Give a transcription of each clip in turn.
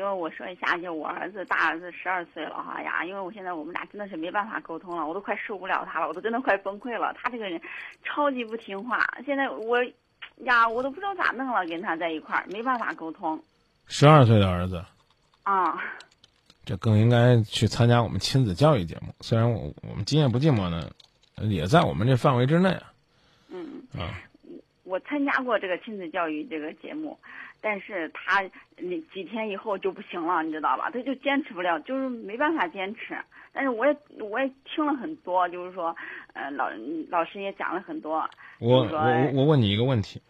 因为我说一下，就我儿子大儿子十二岁了哈呀，因为我现在我们俩真的是没办法沟通了，我都快受不了他了，我都真的快崩溃了。他这个人超级不听话，现在我呀，我都不知道咋弄了，跟他在一块儿没办法沟通。十二岁的儿子，啊，这更应该去参加我们亲子教育节目。虽然我我们今夜不寂寞呢，也在我们这范围之内啊。嗯，啊，我参加过这个亲子教育这个节目，但是他那几天以后就不行了，你知道吧？他就坚持不了，就是没办法坚持。但是我也我也听了很多，就是说，呃，老老师也讲了很多。我我我问你一个问题，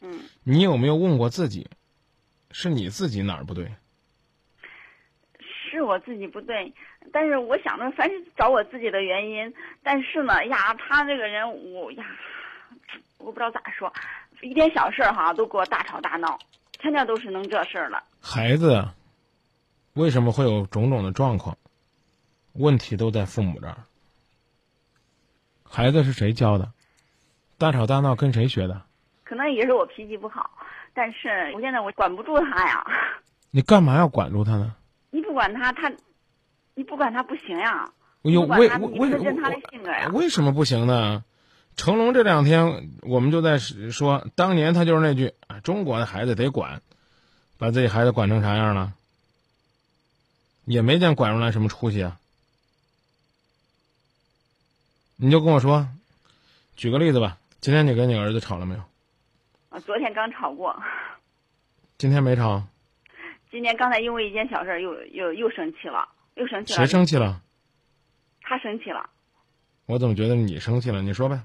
嗯，你有没有问过自己，是你自己哪儿不对？是我自己不对，但是我想着凡是找我自己的原因，但是呢，呀，他这个人我呀，我不知道咋说，一点小事儿哈都给我大吵大闹，天天都是弄这事儿了。孩子啊为什么会有种种的状况？问题都在父母这儿。孩子是谁教的？大吵大闹跟谁学的？可能也是我脾气不好，但是我现在我管不住他呀。你干嘛要管住他呢？你不管他，他，你不管他不行呀。我有为为为什么不行呢？成龙这两天我们就在说，当年他就是那句啊，中国的孩子得管，把自己孩子管成啥样了？也没见管出来什么出息啊。你就跟我说，举个例子吧。今天你跟你儿子吵了没有？啊，昨天刚吵过，今天没吵，今天刚才因为一件小事儿又又又生气了，又生气了。谁生气了？他生气了，我怎么觉得你生气了？你说呗。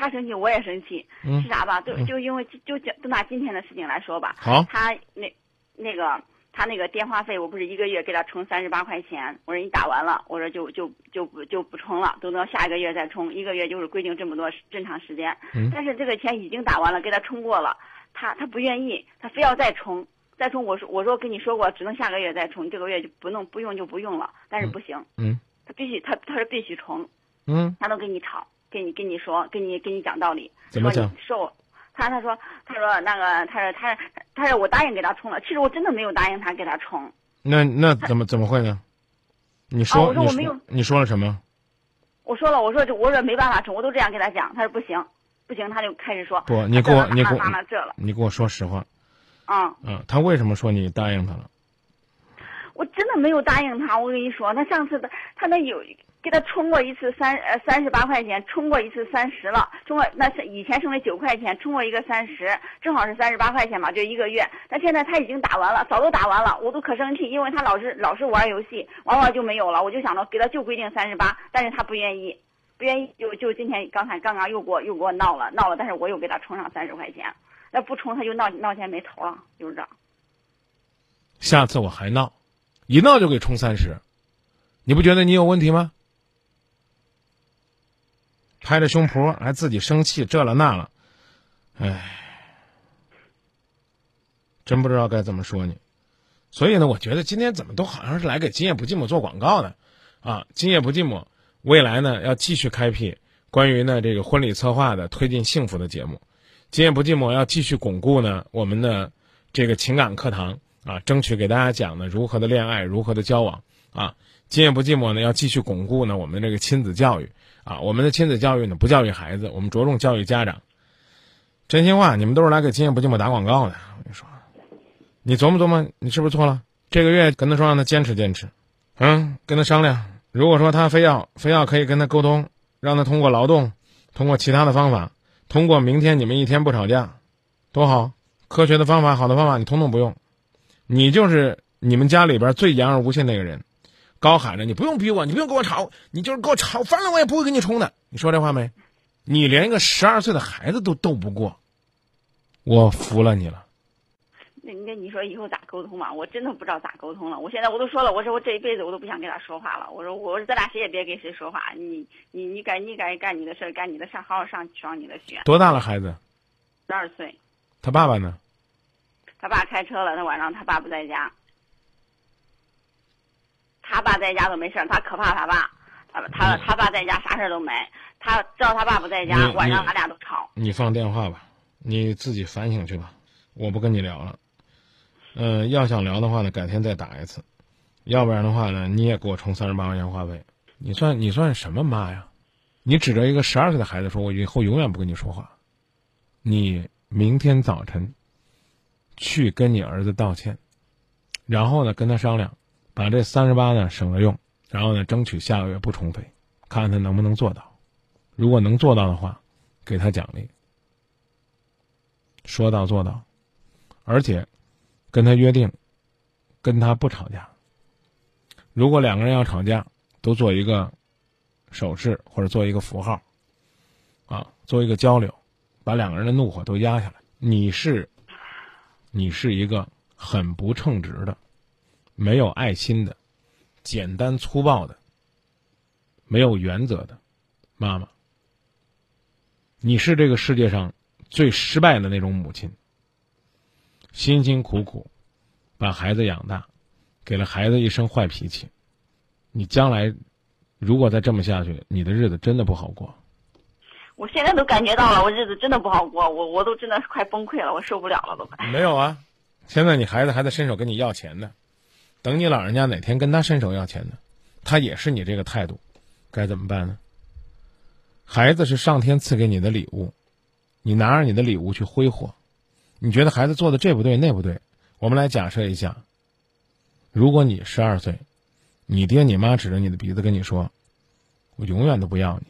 他生气，我也生气，嗯是啥吧？就嗯就因为就就就拿今天的事情来说吧，好，他那那个他那个电话费，我不是一个月给他充三十八块钱，我说你打完了，我说就就就不就不充了，等到下一个月再充，一个月就是规定这么多正常时间。嗯但是这个钱已经打完了，给他充过了，他他不愿意，他非要再充。再充，我说我说跟你说过，只能下个月再充，这个月就不弄不用就不用了。但是不行，嗯他必须他他是必须充，嗯，他都跟你吵，跟你跟你说，跟你跟你讲道理。怎么讲说他他说他说那个他说他他说我答应给他充了，其实我真的没有答应他给他充。那那怎么怎么会呢？你说、啊我说你我没有你说了什么？我说了，我说这我说没办法充，我都这样跟他讲，他说不行，不行，他就开始说不，你给我你给我那了这了，你给我说实话嗯嗯！他为什么说你答应他了？我真的没有答应他，我跟你说，他上次的他那有给他充过一次三呃三十八块钱，充过一次三十了，充过那是以前剩的九块钱，充过一个三十，正好是三十八块钱嘛，就一个月。但现在他已经打完了，早都打完了，我都可生气，因为他老是老是玩游戏，玩玩就没有了，我就想着给他就规定三十八，但是他不愿意，不愿意就就今天刚才刚刚又给我又给我闹了闹了，但是我又给他充上三十块钱，那不充他就闹闹钱没头了，就是这。下次我还闹，一闹就给充三十，你不觉得你有问题吗？拍着胸脯还自己生气，这了那了，唉，真不知道该怎么说你。所以呢，我觉得今天怎么都好像是来给今夜不寂寞做广告的，啊，今夜不寂寞未来呢要继续开辟关于呢这个婚礼策划的推进幸福的节目，今夜不寂寞要继续巩固呢我们的这个情感课堂啊，争取给大家讲呢如何的恋爱，如何的交往啊。今夜不寂寞呢要继续巩固呢我们这个亲子教育啊，我们的亲子教育呢不教育孩子，我们着重教育家长。真心话，你们都是来给今夜不寂寞打广告的，我跟你说。你琢磨琢磨，你是不是错了？这个月跟他说让他坚持坚持，嗯，跟他商量。如果说他非要非要可以跟他沟通，让他通过劳动，通过其他的方法，通过明天你们一天不吵架，多好！科学的方法，好的方法，你通通不用。你就是你们家里边最言而无信那个人，高喊着你不用逼我，你不用跟我吵，你就是给我吵翻了，我也不会跟你冲的。你说这话没？你连一个十二岁的孩子都斗不过，我服了你了。那那你说以后咋沟通嘛？我真的不知道咋沟通了。我现在我都说了，我说我这一辈子我都不想跟他说话了。我说我说咱俩谁也别跟谁说话。你你你该你该干你的事儿，干你的事儿好好上上你的学。多大了孩子？十二岁，他爸爸呢？他爸开车了，他晚上他爸不在家。他爸在家都没事儿，他可怕他爸。他他他爸在家啥事儿都没，他知道他爸不在家，晚上你俺俩都吵。你放电话吧，你自己反省去吧，我不跟你聊了。嗯、要想聊的话呢，改天再打一次，要不然的话呢，你也给我充三十八块钱话费。你算你算什么妈呀？你指着一个十二岁的孩子说：“我以后永远不跟你说话。”你明天早晨去跟你儿子道歉，然后呢跟他商量，把这三十八呢省着用，然后呢争取下个月不充费，看看他能不能做到。如果能做到的话，给他奖励。说到做到，而且跟他约定，跟他不吵架。如果两个人要吵架，都做一个手势或者做一个符号，啊，做一个交流，把两个人的怒火都压下来。你是，你是一个很不称职的、没有爱心的、简单粗暴的、没有原则的妈妈。你是这个世界上最失败的那种母亲，辛辛苦苦把孩子养大，给了孩子一身坏脾气。你将来如果再这么下去，你的日子真的不好过。我现在都感觉到了，我日子真的不好过，我我都真的是快崩溃了，我受不了了都快。没有啊，现在你孩子还在伸手跟你要钱呢，等你老人家哪天跟他伸手要钱呢，他也是你这个态度，该怎么办呢？孩子是上天赐给你的礼物，你拿着你的礼物去挥霍，你觉得孩子做的这不对那不对？我们来假设一下，如果你十二岁，你爹你妈指着你的鼻子跟你说：“我永远都不要你，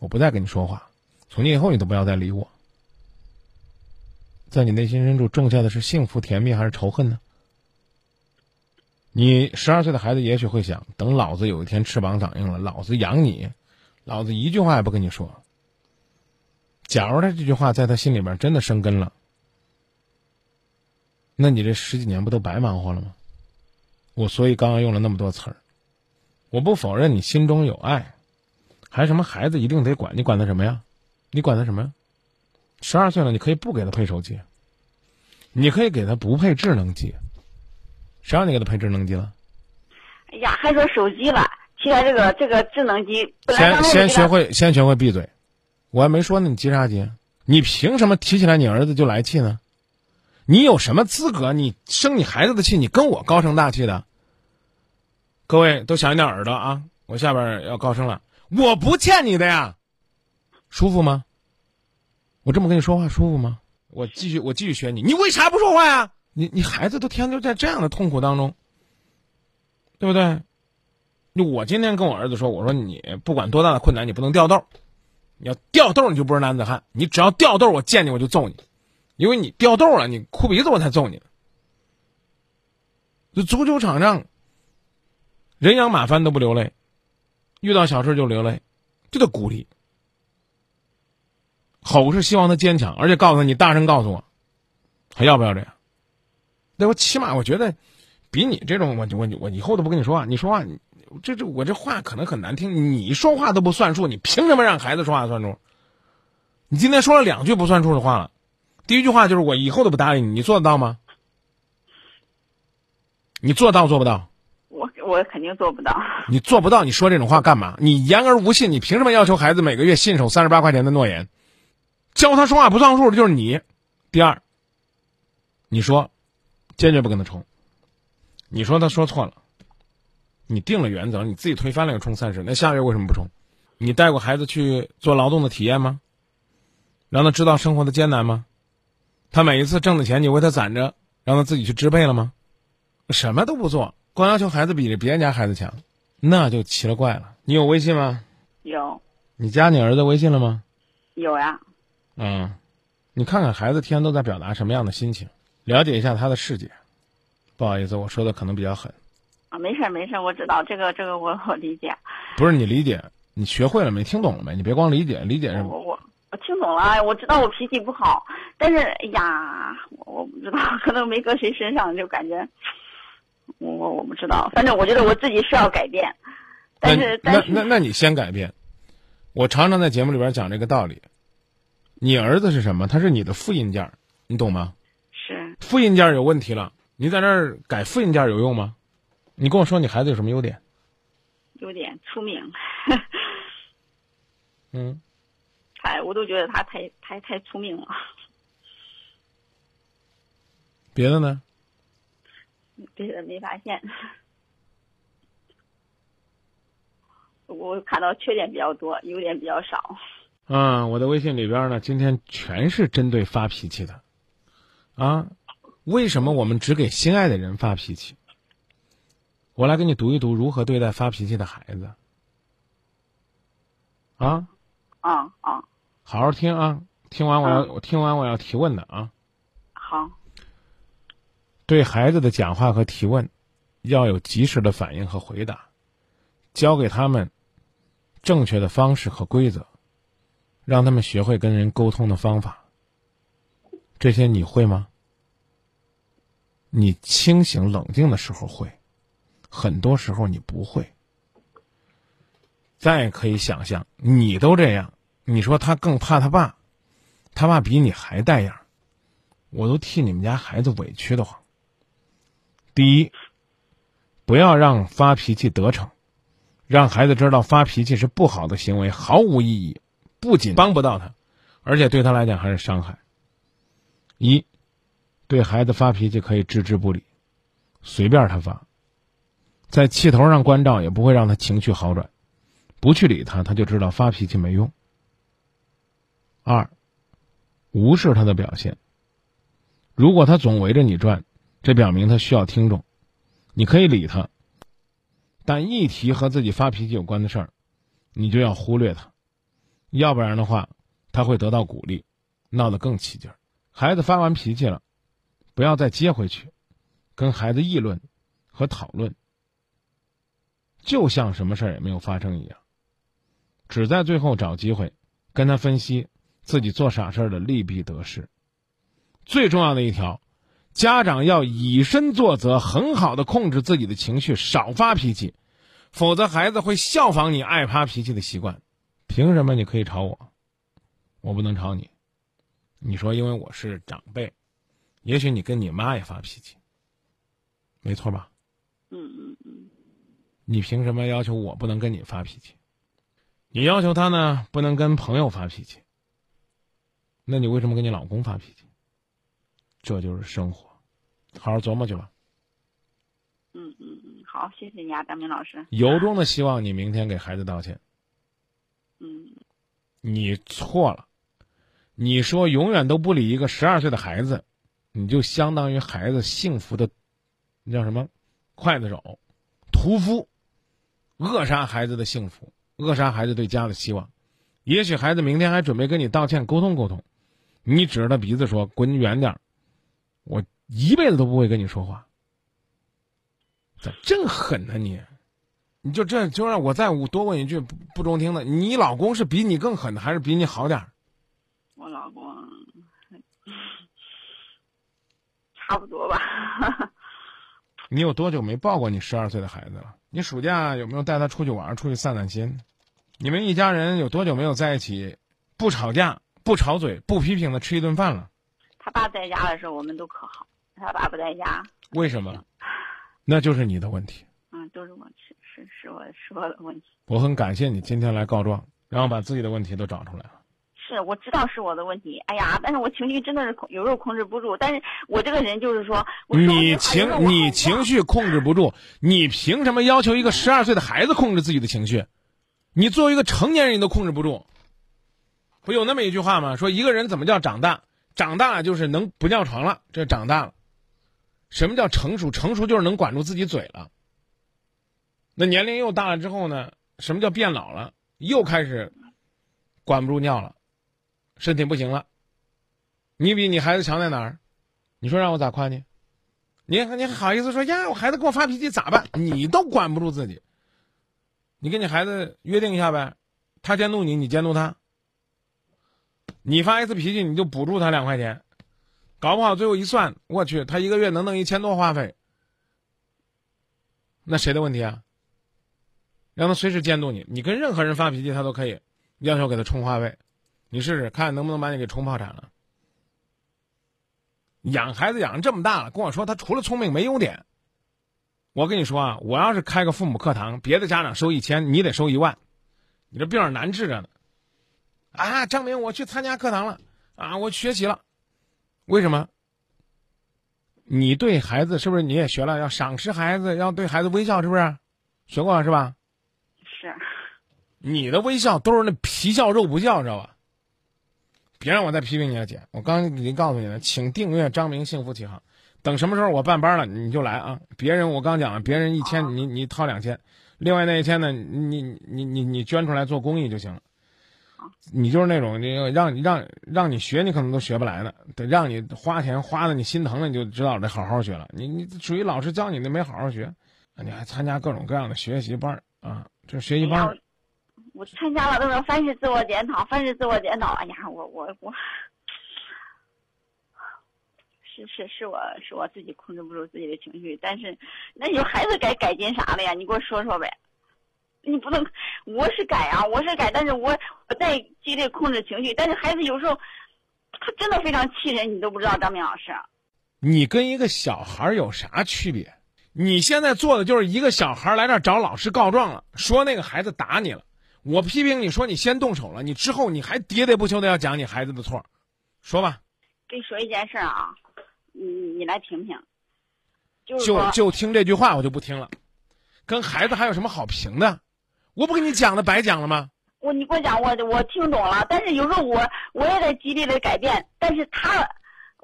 我不再跟你说话，从今以后你都不要再理我。”在你内心深处种下的是幸福甜蜜还是仇恨呢？你十二岁的孩子也许会想：等老子有一天翅膀长硬了，老子养你，老子一句话也不跟你说。假如他这句话在他心里边真的生根了，那你这十几年不都白忙活了吗？我所以刚刚用了那么多词儿，我不否认你心中有爱，还什么孩子一定得管，你管他什么呀？你管他什么呀？十二岁了，你可以不给他配手机，你可以给他不配智能机。谁让你给他配智能机了？哎呀，还说手机了，提来这个这个智能机，本来先先学会，先学会闭嘴。我还没说呢，你急啥急？你凭什么提起来你儿子就来气呢？你有什么资格？你生你孩子的气，你跟我高声大气的？各位都小心点耳朵啊！我下边要高声了，我不欠你的呀，舒服吗？我这么跟你说话舒服吗？我继续，我继续学你，你为啥不说话呀？你你孩子都天天就在这样的痛苦当中，对不对？就我今天跟我儿子说，我说你不管多大的困难，你不能掉豆。你要掉豆，你就不是男子汉。你只要掉豆，我见你我就揍你，因为你掉豆了，你哭鼻子我才揍你这。足球场上，人仰马翻都不流泪，遇到小事就流泪，这叫鼓励。吼是希望他坚强，而且告诉他你大声告诉我，还要不要这样？对我起码我觉得，比你这种我我我以后都不跟你说话，你说话这这我这话可能很难听，你说话都不算数，你凭什么让孩子说话算数？你今天说了两句不算数的话了，第一句话就是我以后都不搭理你，你做得到吗？你做到做不到？我我肯定做不到。你做不到，你说这种话干嘛？你言而无信，你凭什么要求孩子每个月信守三十八块钱的诺言？教他说话不算数的就是你。第二，你说坚决不跟他冲，你说他说错了，你定了原则，你自己推翻了又冲三十，那下个月为什么不冲？你带过孩子去做劳动的体验吗？让他知道生活的艰难吗？他每一次挣的钱，你为他攒着，让他自己去支配了吗？什么都不做，光要求孩子比别人家孩子强，那就奇了怪了。你有微信吗？有你加你儿子微信了吗？有呀，嗯，你看看孩子天天都在表达什么样的心情，了解一下他的世界。不好意思，我说的可能比较狠，啊，没事儿没事儿，我知道这个这个我我理解，不是你理解，你学会了没？听懂了没？你别光理解，理解是我我我听懂了，我知道我脾气不好，但是哎呀，我我不知道，可能没搁谁身上就感觉，我我我不知道，反正我觉得我自己是要改变，但是那但是那那那你先改变。我常常在节目里边讲这个道理。你儿子是什么？他是你的复印件儿，你懂吗？是复印件有问题了，你在那儿改复印件有用吗？你跟我说你孩子有什么优点？优点聪明，嗯，太我都觉得他太太太聪明了。别的呢？别的没发现。我看到缺点比较多，优点比较少。嗯，我的微信里边呢，今天全是针对发脾气的。啊，为什么我们只给心爱的人发脾气？我来给你读一读如何对待发脾气的孩子。啊，啊啊，好好听啊！听完我要，我听完我要提问的啊。好。对孩子的讲话和提问，要有及时的反应和回答，教给他们正确的方式和规则，让他们学会跟人沟通的方法。这些你会吗？你清醒冷静的时候会，很多时候你不会。再可以想象，你都这样，你说他更怕他爸，他爸比你还带样，我都替你们家孩子委屈的慌。第一，不要让发脾气得逞，让孩子知道发脾气是不好的行为，毫无意义，不仅帮不到他，而且对他来讲还是伤害。一，对孩子发脾气可以置之不理，随便他发，在气头上关照也不会让他情绪好转，不去理他，他就知道发脾气没用。二，无视他的表现，如果他总围着你转。这表明他需要听众，你可以理他，但一提和自己发脾气有关的事儿，你就要忽略他，要不然的话，他会得到鼓励，闹得更起劲儿。孩子发完脾气了，不要再接回去，跟孩子议论和讨论，就像什么事儿也没有发生一样，只在最后找机会跟他分析自己做傻事儿的利弊得失。最重要的一条。家长要以身作则，很好的控制自己的情绪，少发脾气，否则孩子会效仿你爱发脾气的习惯。凭什么你可以吵我，我不能吵你？你说因为我是长辈，也许你跟你妈也发脾气，没错吧？嗯嗯嗯。你凭什么要求我不能跟你发脾气？你要求他呢不能跟朋友发脾气，那你为什么跟你老公发脾气？这就是生活，好好琢磨去吧。嗯嗯嗯，好，谢谢你啊，张明老师。由衷的希望你明天给孩子道歉。嗯，你错了，你说永远都不理一个十二岁的孩子，你就相当于孩子幸福的，那叫什么？刽子手、屠夫，扼杀孩子的幸福，扼杀孩子对家的希望。也许孩子明天还准备跟你道歉沟通沟通，你指着他鼻子说：“滚远点儿。”我一辈子都不会跟你说话，咋真狠呢你？你就这就让我再多问一句不中听的，你老公是比你更狠的，还是比你好点儿？我老公差不多吧。你有多久没抱过你十二岁的孩子了？你暑假有没有带他出去玩，出去散散心？你们一家人有多久没有在一起，不吵架、不吵嘴、不批评的吃一顿饭了？他爸在家的时候，我们都可好。他爸不在家，为什么？那就是你的问题。嗯，都是我是是是我是我的问题。我很感谢你今天来告状，然后把自己的问题都找出来了。是我知道是我的问题。哎呀，但是我情绪真的是有时候控制不住。但是我这个人就是说，你情你情绪控制不住，你凭什么要求一个十二岁的孩子控制自己的情绪？你作为一个成年人，你都控制不住。不有那么一句话吗？说一个人怎么叫长大？长大了就是能不尿床了，这长大了。什么叫成熟？成熟就是能管住自己嘴了。那年龄又大了之后呢？什么叫变老了？又开始管不住尿了，身体不行了。你比你孩子强在哪儿？你说让我咋夸你？你你还好意思说呀？我孩子跟我发脾气咋办？你都管不住自己。你跟你孩子约定一下呗，他监督你，你监督他。你发一次脾气，你就补助他两块钱，搞不好最后一算，我去，他一个月能弄一千多话费，那谁的问题啊？让他随时监督你，你跟任何人发脾气，他都可以要求给他充话费，你试试看能不能把你给冲破产了。养孩子养这么大了，跟我说他除了聪明没优点，我跟你说啊，我要是开个父母课堂，别的家长收一千，你得收一万，你这病难治着呢。啊，张明，我去参加课堂了，啊，我学习了，为什么？你对孩子是不是你也学了？要赏识孩子，要对孩子微笑，是不是？学过是吧？是。你的微笑都是那皮笑肉不笑，知道吧？别让我再批评你了，姐。我刚已经告诉你了，请订阅张明幸福启航。等什么时候我办班了，你就来啊！别人我刚讲了，别人一千，你你掏两千，另外那一千呢，你你你你捐出来做公益就行了。你就是那种，你让让让你学，你可能都学不来的。得让你花钱花的你心疼了，你就知道得好好学了。你你属于老师教你的没好好学，你还参加各种各样的学习班啊？这学习班。我参加了，都是凡是自我检讨，凡是自我检讨。哎呀，我我我，是是是我是我自己控制不住自己的情绪，但是那有孩子该改进啥了呀？你给我说说呗。你不能，我是改啊，我是改，但是我我在极力控制情绪，但是孩子有时候他真的非常气人，你都不知道，张明老师。你跟一个小孩有啥区别？你现在做的就是一个小孩来这找老师告状了，说那个孩子打你了。我批评你说你先动手了，你之后你还喋喋不休的要讲你孩子的错，说吧。跟你说一件事啊，你你来评评。就就就听这句话，我就不听了。跟孩子还有什么好评的？我不跟你讲了白讲了吗？我你给我讲，我我听懂了。但是有时候我我也在极力的改变，但是他，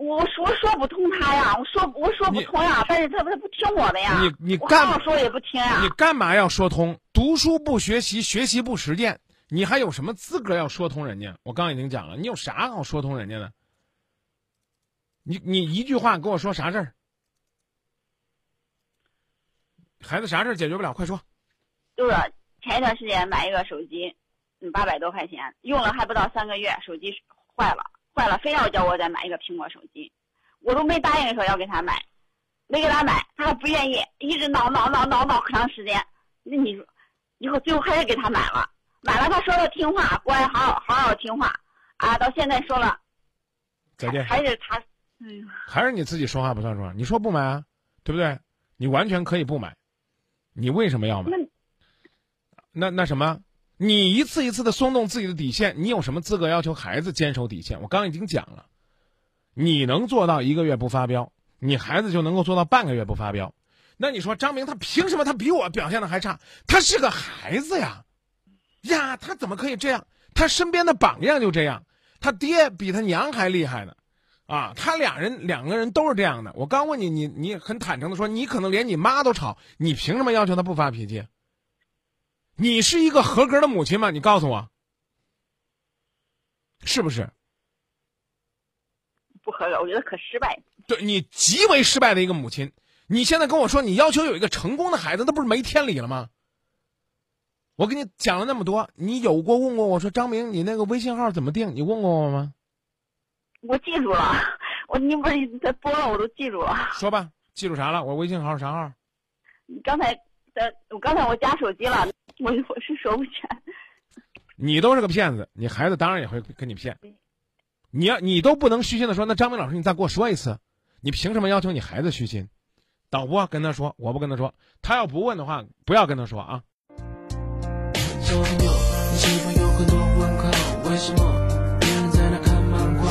我我说不通他呀，我说我说不通呀，但是他他不听我的呀。你你干说也不听呀。你干嘛要说通？读书不学习，学习不实践，你还有什么资格要说通人家？我刚已经讲了，你有啥好说通人家的？你你一句话跟我说啥事儿？孩子啥事儿解决不了？快说。就是。前一段时间买一个手机，嗯，八百多块钱，用了还不到三个月，手机坏了，坏了，非要叫我再买一个苹果手机，我都没答应说要给他买，没给他买，他还不愿意，一直闹闹闹闹闹可长时间。那你说，以后最后还是给他买了，买了他说的听话，乖，好好好听话，啊，到现在说了，再见，还是他，哎还是你自己说话不算数，你说不买啊，对不对？你完全可以不买，你为什么要买？那那什么，你一次一次的松动自己的底线，你有什么资格要求孩子坚守底线？我刚已经讲了，你能做到一个月不发飙，你孩子就能够做到半个月不发飙。那你说张明他凭什么他比我表现的还差？他是个孩子呀，呀，他怎么可以这样？他身边的榜样就这样，他爹比他娘还厉害呢，啊，他俩人两个人都是这样的。我刚问你，你你很坦诚的说，你可能连你妈都吵，你凭什么要求他不发脾气？你是一个合格的母亲吗？你告诉我，是不是？不合格，我觉得可失败。对你极为失败的一个母亲。你现在跟我说你要求有一个成功的孩子，那不是没天理了吗？我跟你讲了那么多，你有过问过我说张明，你那个微信号怎么定？你问过我吗？我记住了，我你不是在播了，我都记住了。说吧，记住啥了？我微信号啥号？你刚才在，我刚才我加手机了。我我是说不全。你都是个骗子，你孩子当然也会跟你骗。你要你都不能虚心的说，那张明老师，你再给我说一次，你凭什么要求你孩子虚心？导播跟他说，我不跟他说，他要不问的话，不要跟他说啊。为什么别人在那看漫画？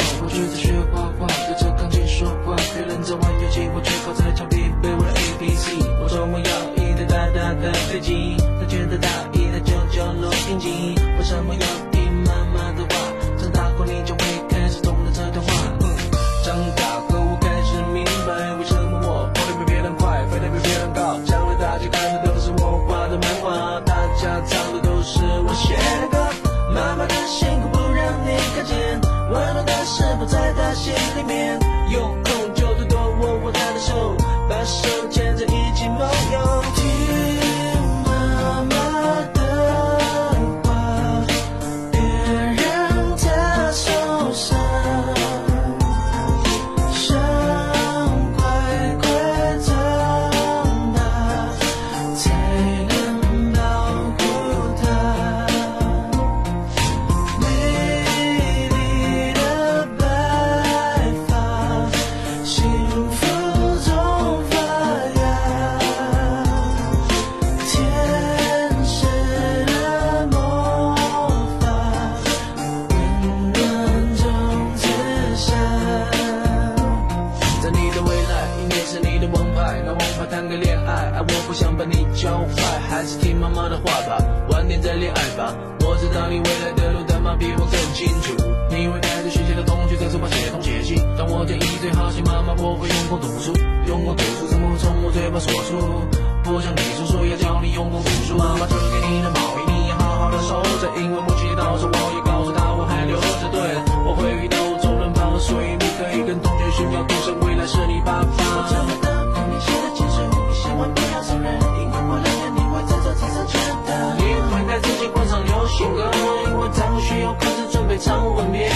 我。jelly man. 在你的未来，一年是你的王牌。拿王牌谈个恋爱，爱我不想把你教坏，还是听妈妈的话吧，晚点再恋爱吧。我知道你未来的路，但妈比我更清楚。你会带着学校的同学在书包写东写西，但我建议最好是妈妈不会用功读书，用功读书怎么会从我嘴巴说出？不像你叔叔要教你用功读书，妈妈就给你的毛衣，你要好好的收着，因为母亲到时我也告诉他我还留着。对了，我会遇到。跟同学炫耀，赌神未来是你爸爸。我这么的对你写的情书，你千万不要承认，因为过两天你会在这地上觉得。你会在自己灌上流行歌，因为在我需要开始准备唱吻别。